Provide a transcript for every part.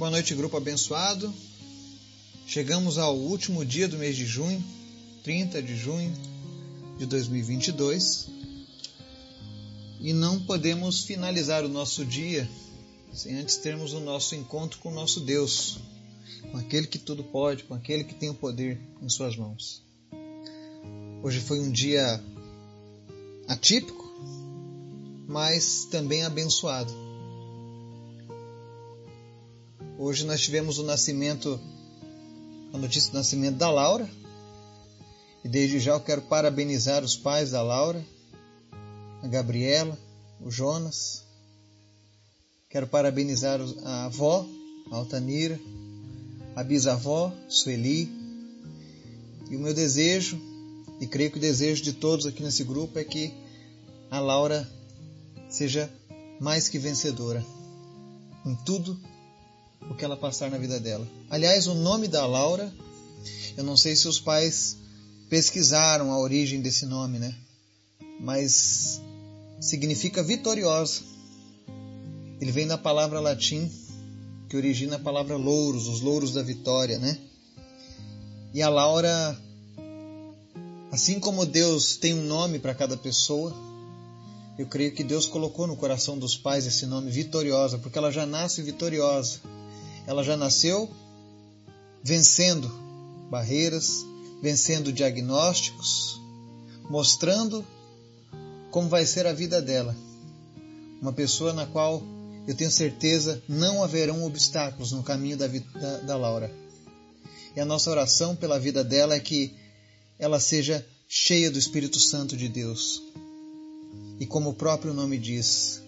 Boa noite, grupo abençoado. Chegamos ao último dia do mês de junho, 30 de junho de 2022, e não podemos finalizar o nosso dia sem antes termos o nosso encontro com o nosso Deus, com aquele que tudo pode, com aquele que tem o poder em suas mãos. Hoje foi um dia atípico, mas também abençoado Hoje nós tivemos o nascimento, a notícia do nascimento da Laura. E desde já eu quero parabenizar os pais da Laura, a Gabriela, o Jonas. Quero parabenizar a avó, a Altanira, a bisavó, Sueli. E o meu desejo, e creio que o desejo de todos aqui nesse grupo é que a Laura seja mais que vencedora em tudo o que ela passar na vida dela. Aliás, o nome da Laura, eu não sei se os pais pesquisaram a origem desse nome, né? Mas significa vitoriosa. Ele vem da palavra latim que origina a palavra louros, os louros da vitória, né? E a Laura, assim como Deus tem um nome para cada pessoa, eu creio que Deus colocou no coração dos pais esse nome vitoriosa, porque ela já nasce vitoriosa ela já nasceu vencendo barreiras, vencendo diagnósticos, mostrando como vai ser a vida dela. Uma pessoa na qual eu tenho certeza não haverão obstáculos no caminho da, da, da Laura. E a nossa oração pela vida dela é que ela seja cheia do Espírito Santo de Deus. E como o próprio nome diz,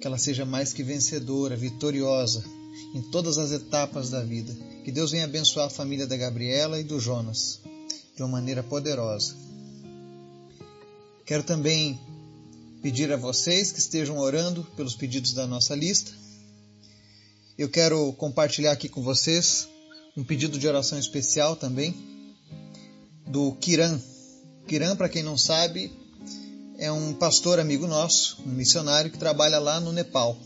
que ela seja mais que vencedora, vitoriosa, em todas as etapas da vida. Que Deus venha abençoar a família da Gabriela e do Jonas de uma maneira poderosa. Quero também pedir a vocês que estejam orando pelos pedidos da nossa lista. Eu quero compartilhar aqui com vocês um pedido de oração especial também do Kiran. Kiran, para quem não sabe, é um pastor amigo nosso, um missionário que trabalha lá no Nepal.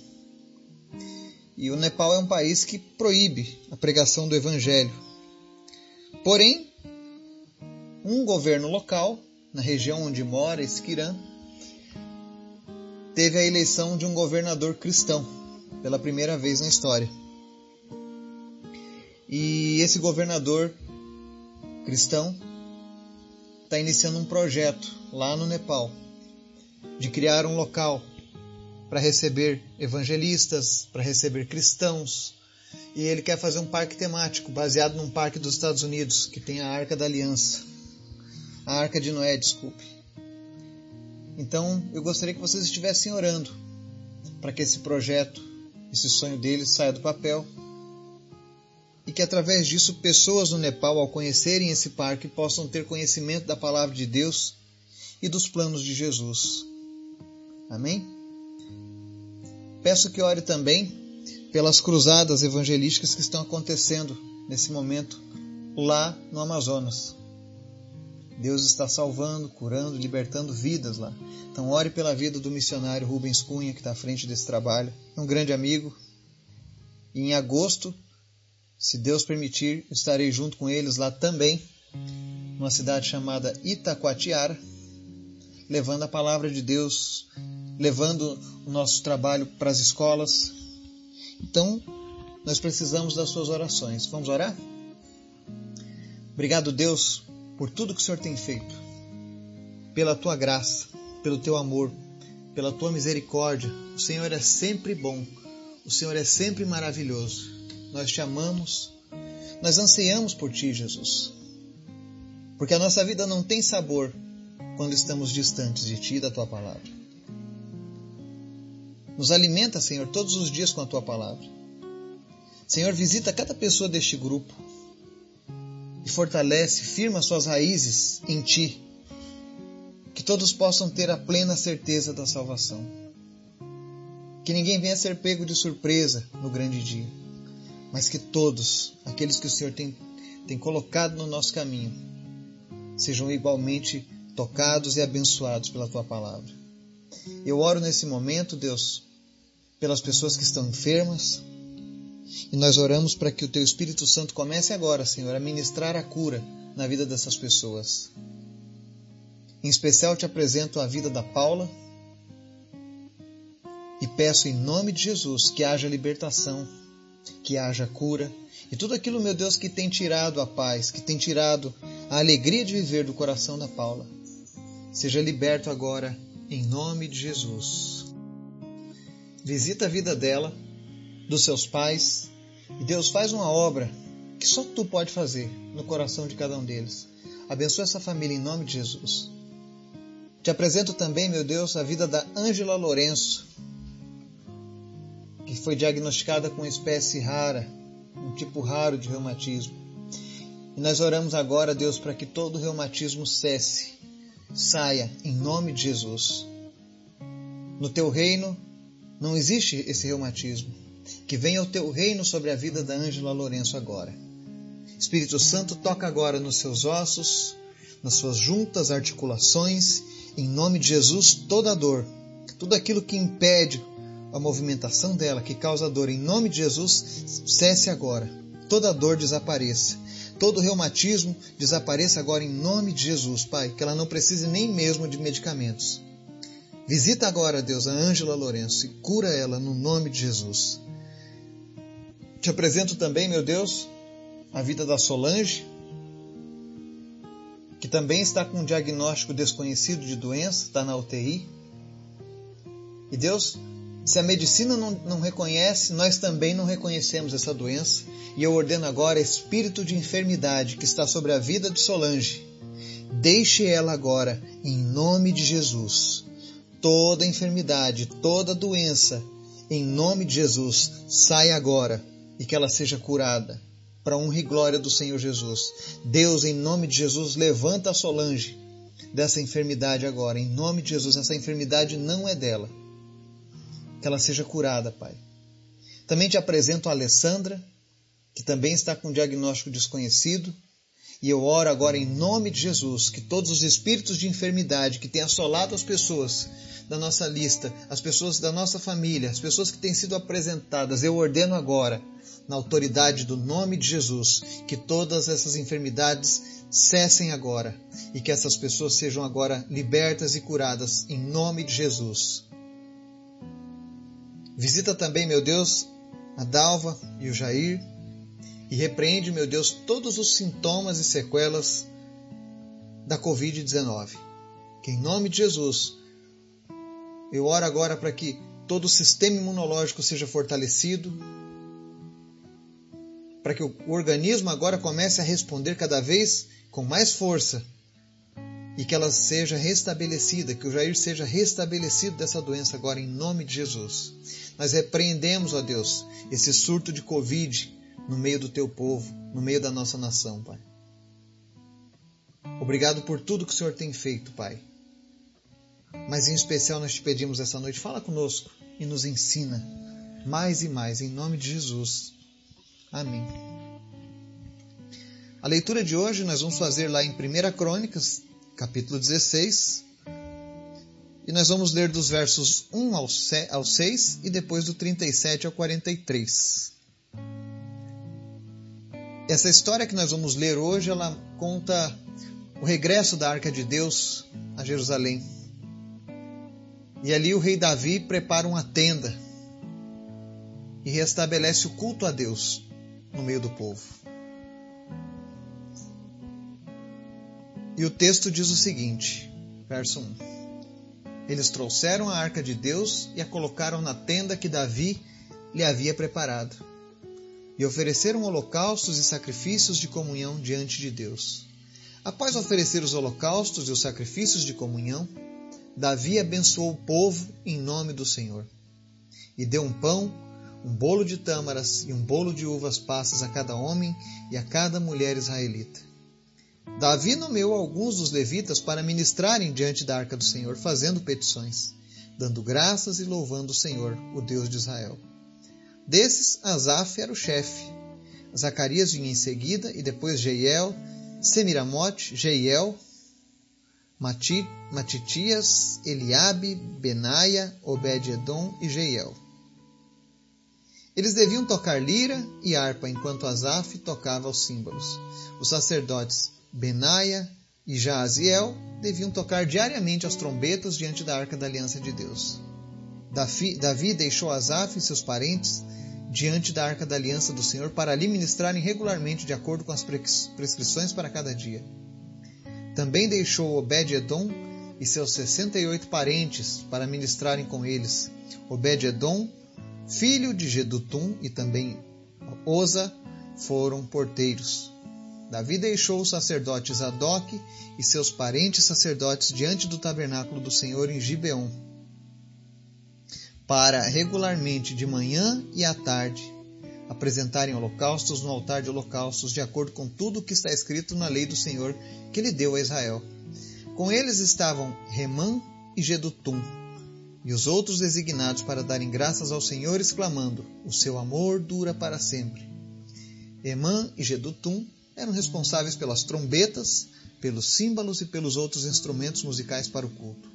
E o Nepal é um país que proíbe a pregação do evangelho. Porém, um governo local, na região onde mora Esquiran, teve a eleição de um governador cristão pela primeira vez na história. E esse governador cristão está iniciando um projeto lá no Nepal de criar um local para receber evangelistas, para receber cristãos. E ele quer fazer um parque temático baseado num parque dos Estados Unidos, que tem a Arca da Aliança. A Arca de Noé, desculpe. Então, eu gostaria que vocês estivessem orando para que esse projeto, esse sonho deles saia do papel e que através disso pessoas no Nepal, ao conhecerem esse parque, possam ter conhecimento da palavra de Deus e dos planos de Jesus. Amém? Peço que ore também pelas cruzadas evangelísticas que estão acontecendo nesse momento lá no Amazonas. Deus está salvando, curando, libertando vidas lá. Então, ore pela vida do missionário Rubens Cunha, que está à frente desse trabalho. É um grande amigo. E em agosto, se Deus permitir, estarei junto com eles lá também, numa cidade chamada Itacoatiara, levando a palavra de Deus levando o nosso trabalho para as escolas. Então, nós precisamos das suas orações. Vamos orar? Obrigado, Deus, por tudo que o Senhor tem feito, pela tua graça, pelo teu amor, pela tua misericórdia. O Senhor é sempre bom, o Senhor é sempre maravilhoso. Nós te amamos, nós anseiamos por ti, Jesus. Porque a nossa vida não tem sabor quando estamos distantes de ti e da tua palavra. Nos alimenta, Senhor, todos os dias com a tua palavra. Senhor, visita cada pessoa deste grupo e fortalece, firma suas raízes em ti. Que todos possam ter a plena certeza da salvação. Que ninguém venha ser pego de surpresa no grande dia, mas que todos, aqueles que o Senhor tem, tem colocado no nosso caminho, sejam igualmente tocados e abençoados pela tua palavra. Eu oro nesse momento, Deus, pelas pessoas que estão enfermas, E nós oramos para que o Teu Espírito Santo comece agora, Senhor, a ministrar a cura na vida dessas pessoas. Em especial te apresento a vida da Paula e peço em nome de Jesus que haja libertação, que haja cura e tudo aquilo, meu Deus, que tem tirado a paz, que tem tirado a alegria de viver do coração da Paula. Seja liberto agora em nome de Jesus. Visita a vida dela, dos seus pais, e Deus faz uma obra que só tu pode fazer no coração de cada um deles. Abençoa essa família em nome de Jesus. Te apresento também, meu Deus, a vida da Ângela Lourenço, que foi diagnosticada com uma espécie rara, um tipo raro de reumatismo. E nós oramos agora, Deus, para que todo reumatismo cesse, saia em nome de Jesus. No teu reino não existe esse reumatismo. Que venha o teu reino sobre a vida da Ângela Lourenço agora. Espírito Santo, toca agora nos seus ossos, nas suas juntas, articulações, em nome de Jesus, toda dor, tudo aquilo que impede a movimentação dela, que causa dor, em nome de Jesus, cesse agora. Toda dor desapareça. Todo reumatismo desapareça agora em nome de Jesus, Pai, que ela não precise nem mesmo de medicamentos. Visita agora, Deus, a Ângela Lourenço e cura ela no nome de Jesus. Te apresento também, meu Deus, a vida da Solange, que também está com um diagnóstico desconhecido de doença, está na UTI. E Deus, se a medicina não, não, reconhece, nós também não reconhecemos essa doença. E eu ordeno agora, espírito de enfermidade que está sobre a vida de Solange, deixe ela agora, em nome de Jesus. Toda enfermidade, toda doença, em nome de Jesus, sai agora e que ela seja curada para honra e glória do Senhor Jesus. Deus, em nome de Jesus, levanta a Solange dessa enfermidade agora. Em nome de Jesus, essa enfermidade não é dela. Que ela seja curada, Pai. Também te apresento a Alessandra, que também está com um diagnóstico desconhecido. E eu oro agora em nome de Jesus que todos os espíritos de enfermidade que têm assolado as pessoas da nossa lista, as pessoas da nossa família, as pessoas que têm sido apresentadas, eu ordeno agora na autoridade do nome de Jesus, que todas essas enfermidades cessem agora e que essas pessoas sejam agora libertas e curadas em nome de Jesus. Visita também, meu Deus, a Dalva e o Jair e repreende, meu Deus, todos os sintomas e sequelas da Covid-19. Que em nome de Jesus, eu oro agora para que todo o sistema imunológico seja fortalecido, para que o organismo agora comece a responder cada vez com mais força e que ela seja restabelecida, que o Jair seja restabelecido dessa doença agora em nome de Jesus. Nós repreendemos, ó Deus, esse surto de Covid no meio do teu povo, no meio da nossa nação, Pai. Obrigado por tudo que o Senhor tem feito, Pai. Mas em especial nós te pedimos essa noite, fala conosco e nos ensina mais e mais, em nome de Jesus. Amém. A leitura de hoje nós vamos fazer lá em 1 Crônicas, capítulo 16, e nós vamos ler dos versos 1 ao 6 e depois do 37 ao 43. Essa história que nós vamos ler hoje, ela conta o regresso da Arca de Deus a Jerusalém. E ali o rei Davi prepara uma tenda e restabelece o culto a Deus no meio do povo. E o texto diz o seguinte, verso 1. Eles trouxeram a arca de Deus e a colocaram na tenda que Davi lhe havia preparado. E ofereceram holocaustos e sacrifícios de comunhão diante de Deus. Após oferecer os holocaustos e os sacrifícios de comunhão, Davi abençoou o povo em nome do Senhor. E deu um pão um bolo de tâmaras e um bolo de uvas passas a cada homem e a cada mulher israelita. Davi nomeou alguns dos levitas para ministrarem diante da arca do Senhor, fazendo petições, dando graças e louvando o Senhor, o Deus de Israel. Desses, Asaf era o chefe. Zacarias vinha em seguida, e depois Jeiel, Semiramote, Jeiel, Matitias, Eliabe, Benaia, Obed-Edom e Jeiel. Eles deviam tocar lira e harpa enquanto Asaf tocava os símbolos. Os sacerdotes Benaia e Jaaziel deviam tocar diariamente as trombetas diante da arca da aliança de Deus. Davi deixou Asaf e seus parentes diante da arca da aliança do Senhor para ali ministrarem regularmente de acordo com as prescrições para cada dia. Também deixou Obed-Edom e seus 68 parentes para ministrarem com eles. Obed-Edom, filho de Gedutum, e também Oza, foram porteiros. Davi deixou o sacerdote Zadok e seus parentes sacerdotes diante do tabernáculo do Senhor em Gibeon, para regularmente de manhã e à tarde apresentarem holocaustos no altar de holocaustos, de acordo com tudo o que está escrito na lei do Senhor que ele deu a Israel. Com eles estavam Remã e Gedutum, e os outros designados para darem graças ao Senhor, exclamando: O seu amor dura para sempre. Emã e Gedutum eram responsáveis pelas trombetas, pelos símbolos e pelos outros instrumentos musicais para o culto.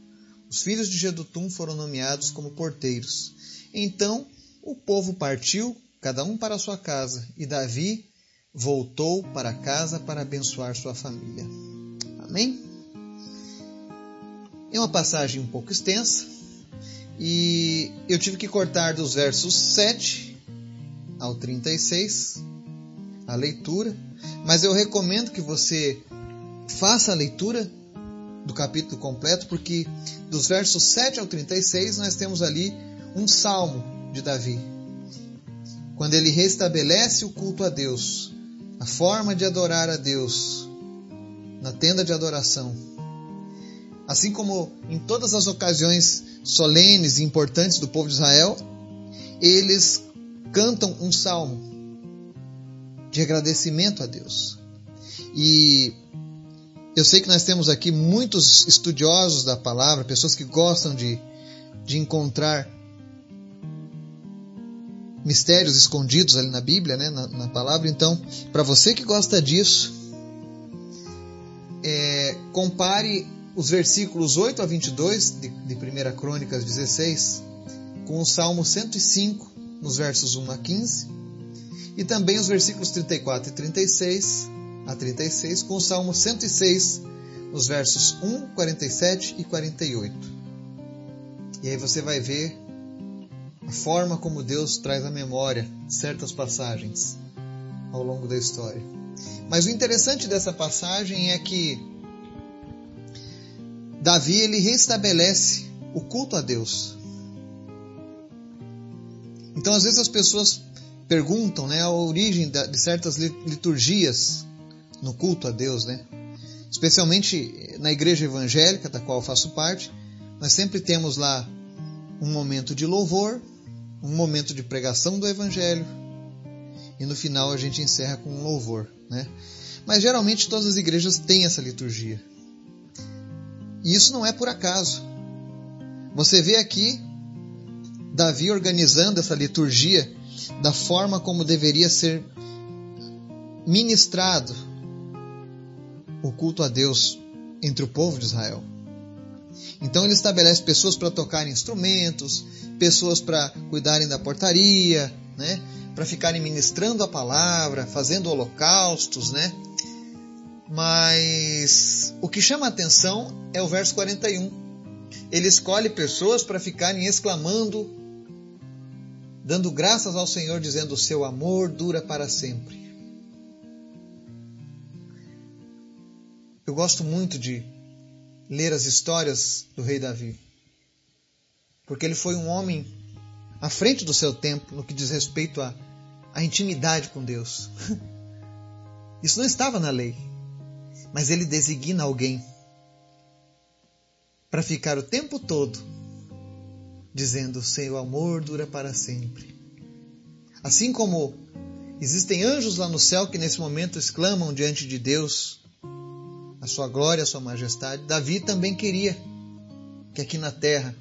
Os filhos de Gedutum foram nomeados como porteiros. Então o povo partiu, cada um para sua casa, e Davi voltou para casa para abençoar sua família. Amém? É uma passagem um pouco extensa e eu tive que cortar dos versos 7 ao 36 a leitura, mas eu recomendo que você faça a leitura do capítulo completo, porque dos versos 7 ao 36 nós temos ali um salmo de Davi. Quando ele restabelece o culto a Deus, a forma de adorar a Deus na tenda de adoração. Assim como em todas as ocasiões solenes e importantes do povo de Israel, eles cantam um salmo de agradecimento a Deus. E eu sei que nós temos aqui muitos estudiosos da palavra, pessoas que gostam de, de encontrar mistérios escondidos ali na Bíblia, né, na, na palavra. Então, para você que gosta disso, é, compare os versículos 8 a 22 de, de 1 Crônicas 16 com o Salmo 105, nos versos 1 a 15, e também os versículos 34 e 36 a 36, com o Salmo 106, os versos 1, 47 e 48. E aí você vai ver a forma como Deus traz à memória certas passagens ao longo da história. Mas o interessante dessa passagem é que Davi ele restabelece o culto a Deus. Então às vezes as pessoas perguntam né, a origem de certas liturgias no culto a Deus, né? Especialmente na igreja evangélica, da qual eu faço parte, nós sempre temos lá um momento de louvor, um momento de pregação do evangelho e no final a gente encerra com um louvor, né? Mas geralmente todas as igrejas têm essa liturgia. E isso não é por acaso. Você vê aqui Davi organizando essa liturgia da forma como deveria ser ministrado o culto a Deus entre o povo de Israel. Então ele estabelece pessoas para tocarem instrumentos, pessoas para cuidarem da portaria, né? para ficarem ministrando a palavra, fazendo holocaustos, né? Mas o que chama a atenção é o verso 41. Ele escolhe pessoas para ficarem exclamando, dando graças ao Senhor, dizendo: O seu amor dura para sempre. Eu gosto muito de ler as histórias do rei Davi, porque ele foi um homem à frente do seu tempo no que diz respeito à, à intimidade com Deus. Isso não estava na lei, mas ele designa alguém para ficar o tempo todo dizendo: Seu amor dura para sempre. Assim como existem anjos lá no céu que nesse momento exclamam diante de Deus: a sua glória, a sua majestade. Davi também queria que aqui na terra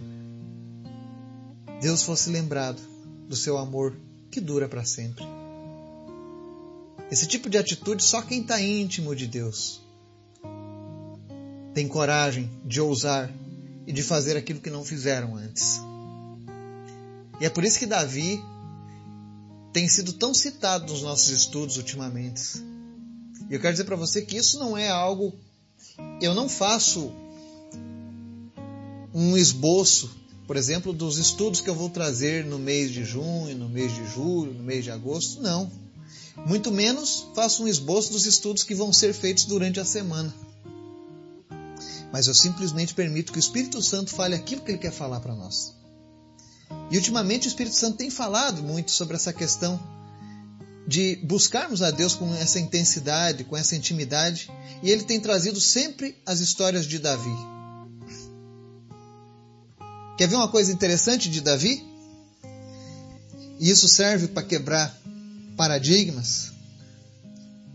Deus fosse lembrado do seu amor que dura para sempre. Esse tipo de atitude só quem está íntimo de Deus tem coragem de ousar e de fazer aquilo que não fizeram antes. E é por isso que Davi tem sido tão citado nos nossos estudos ultimamente. E eu quero dizer para você que isso não é algo. Eu não faço um esboço, por exemplo, dos estudos que eu vou trazer no mês de junho, no mês de julho, no mês de agosto. Não. Muito menos faço um esboço dos estudos que vão ser feitos durante a semana. Mas eu simplesmente permito que o Espírito Santo fale aquilo que ele quer falar para nós. E ultimamente o Espírito Santo tem falado muito sobre essa questão de buscarmos a Deus com essa intensidade, com essa intimidade, e ele tem trazido sempre as histórias de Davi. Quer ver uma coisa interessante de Davi? E isso serve para quebrar paradigmas.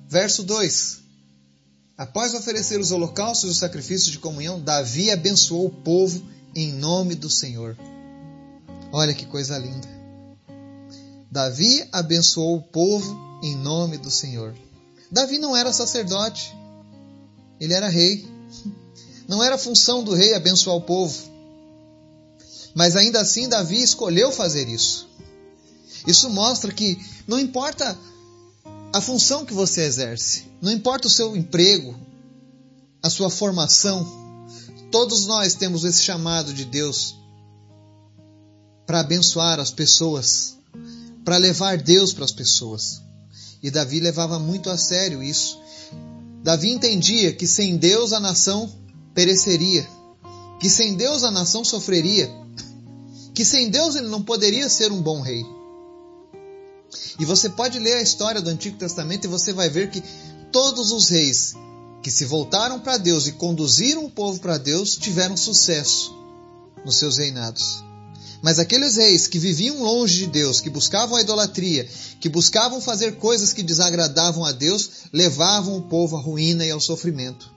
Verso 2: Após oferecer os holocaustos e os sacrifícios de comunhão, Davi abençoou o povo em nome do Senhor. Olha que coisa linda. Davi abençoou o povo em nome do Senhor. Davi não era sacerdote, ele era rei. Não era função do rei abençoar o povo. Mas ainda assim, Davi escolheu fazer isso. Isso mostra que não importa a função que você exerce, não importa o seu emprego, a sua formação, todos nós temos esse chamado de Deus para abençoar as pessoas, para levar Deus para as pessoas. E Davi levava muito a sério isso. Davi entendia que sem Deus a nação pereceria, que sem Deus a nação sofreria, que sem Deus ele não poderia ser um bom rei. E você pode ler a história do Antigo Testamento e você vai ver que todos os reis que se voltaram para Deus e conduziram o povo para Deus tiveram sucesso nos seus reinados. Mas aqueles reis que viviam longe de Deus, que buscavam a idolatria, que buscavam fazer coisas que desagradavam a Deus, levavam o povo à ruína e ao sofrimento.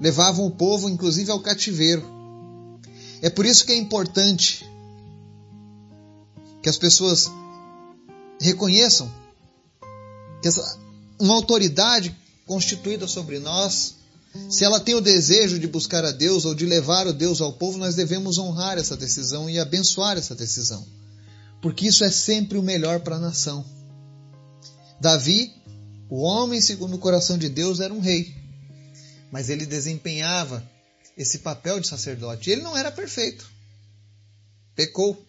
Levavam o povo, inclusive, ao cativeiro. É por isso que é importante que as pessoas reconheçam que essa, uma autoridade constituída sobre nós, se ela tem o desejo de buscar a Deus ou de levar o Deus ao povo, nós devemos honrar essa decisão e abençoar essa decisão, porque isso é sempre o melhor para a nação. Davi, o homem segundo o coração de Deus, era um rei, mas ele desempenhava esse papel de sacerdote. Ele não era perfeito, pecou,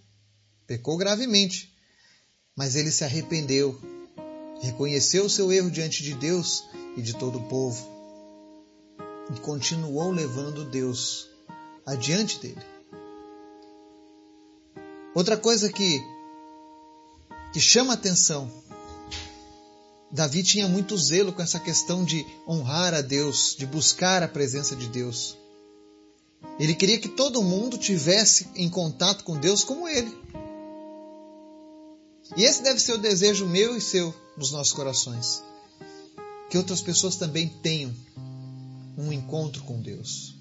pecou gravemente, mas ele se arrependeu, reconheceu o seu erro diante de Deus e de todo o povo e continuou levando Deus adiante dele. Outra coisa que, que chama atenção, Davi tinha muito zelo com essa questão de honrar a Deus, de buscar a presença de Deus. Ele queria que todo mundo tivesse em contato com Deus como ele. E esse deve ser o desejo meu e seu nos nossos corações. Que outras pessoas também tenham um encontro com Deus.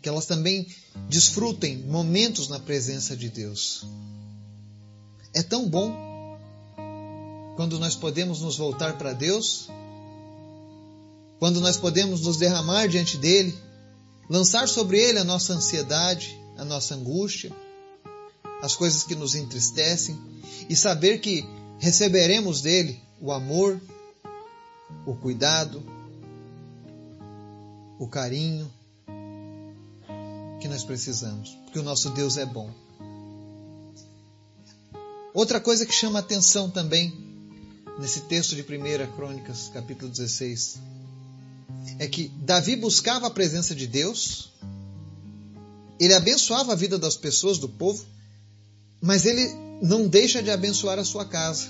Que elas também desfrutem momentos na presença de Deus. É tão bom quando nós podemos nos voltar para Deus, quando nós podemos nos derramar diante dele, lançar sobre ele a nossa ansiedade, a nossa angústia, as coisas que nos entristecem e saber que receberemos dele o amor, o cuidado, o carinho que nós precisamos, porque o nosso Deus é bom. Outra coisa que chama atenção também nesse texto de 1 Crônicas, capítulo 16, é que Davi buscava a presença de Deus, ele abençoava a vida das pessoas, do povo, mas ele não deixa de abençoar a sua casa.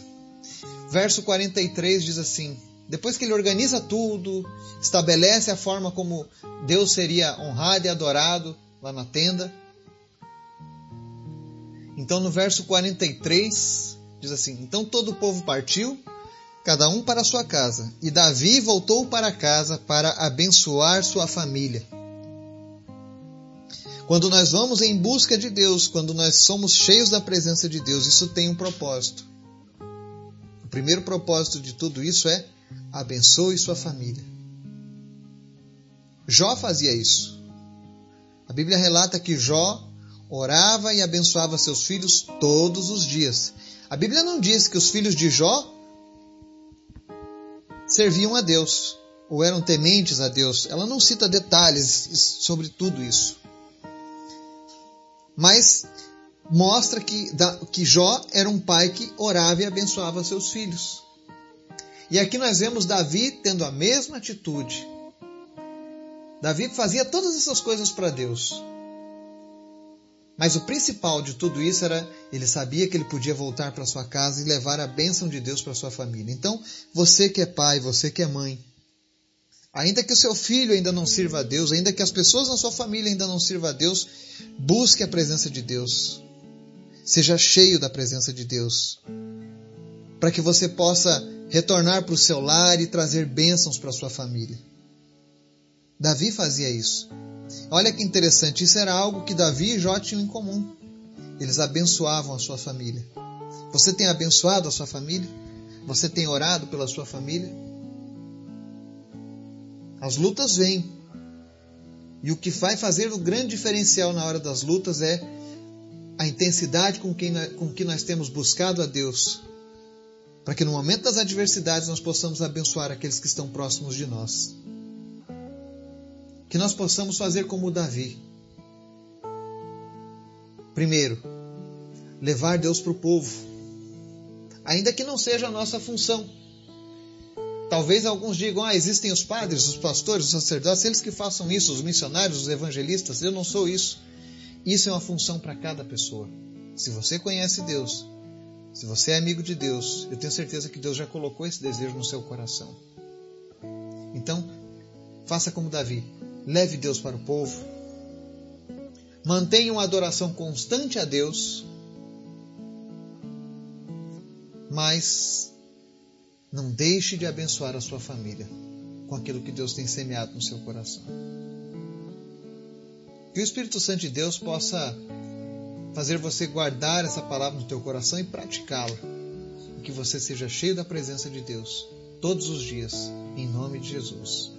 Verso 43 diz assim: depois que ele organiza tudo, estabelece a forma como Deus seria honrado e adorado lá na tenda. Então no verso 43 diz assim: Então todo o povo partiu, cada um para sua casa, e Davi voltou para casa para abençoar sua família. Quando nós vamos em busca de Deus, quando nós somos cheios da presença de Deus, isso tem um propósito. Primeiro propósito de tudo isso é abençoe sua família. Jó fazia isso. A Bíblia relata que Jó orava e abençoava seus filhos todos os dias, A Bíblia não diz que os filhos de Jó serviam a Deus ou eram tementes a Deus. Ela não cita detalhes sobre tudo isso. Mas mostra que, que Jó era um pai que orava e abençoava seus filhos. E aqui nós vemos Davi tendo a mesma atitude. Davi fazia todas essas coisas para Deus. Mas o principal de tudo isso era ele sabia que ele podia voltar para sua casa e levar a bênção de Deus para sua família. Então, você que é pai, você que é mãe, ainda que o seu filho ainda não sirva a Deus, ainda que as pessoas na sua família ainda não sirvam a Deus, busque a presença de Deus. Seja cheio da presença de Deus, para que você possa retornar para o seu lar e trazer bênçãos para sua família. Davi fazia isso. Olha que interessante, isso era algo que Davi e Jó tinham em comum. Eles abençoavam a sua família. Você tem abençoado a sua família? Você tem orado pela sua família? As lutas vêm. E o que vai fazer o grande diferencial na hora das lutas é a intensidade com que, com que nós temos buscado a Deus. Para que no momento das adversidades nós possamos abençoar aqueles que estão próximos de nós que nós possamos fazer como Davi. Primeiro, levar Deus para o povo, ainda que não seja a nossa função. Talvez alguns digam: ah, existem os padres, os pastores, os sacerdotes, eles que façam isso, os missionários, os evangelistas. Eu não sou isso. Isso é uma função para cada pessoa. Se você conhece Deus, se você é amigo de Deus, eu tenho certeza que Deus já colocou esse desejo no seu coração. Então, faça como Davi leve Deus para o povo, mantenha uma adoração constante a Deus, mas não deixe de abençoar a sua família com aquilo que Deus tem semeado no seu coração. Que o Espírito Santo de Deus possa fazer você guardar essa palavra no teu coração e praticá-la. Que você seja cheio da presença de Deus todos os dias, em nome de Jesus.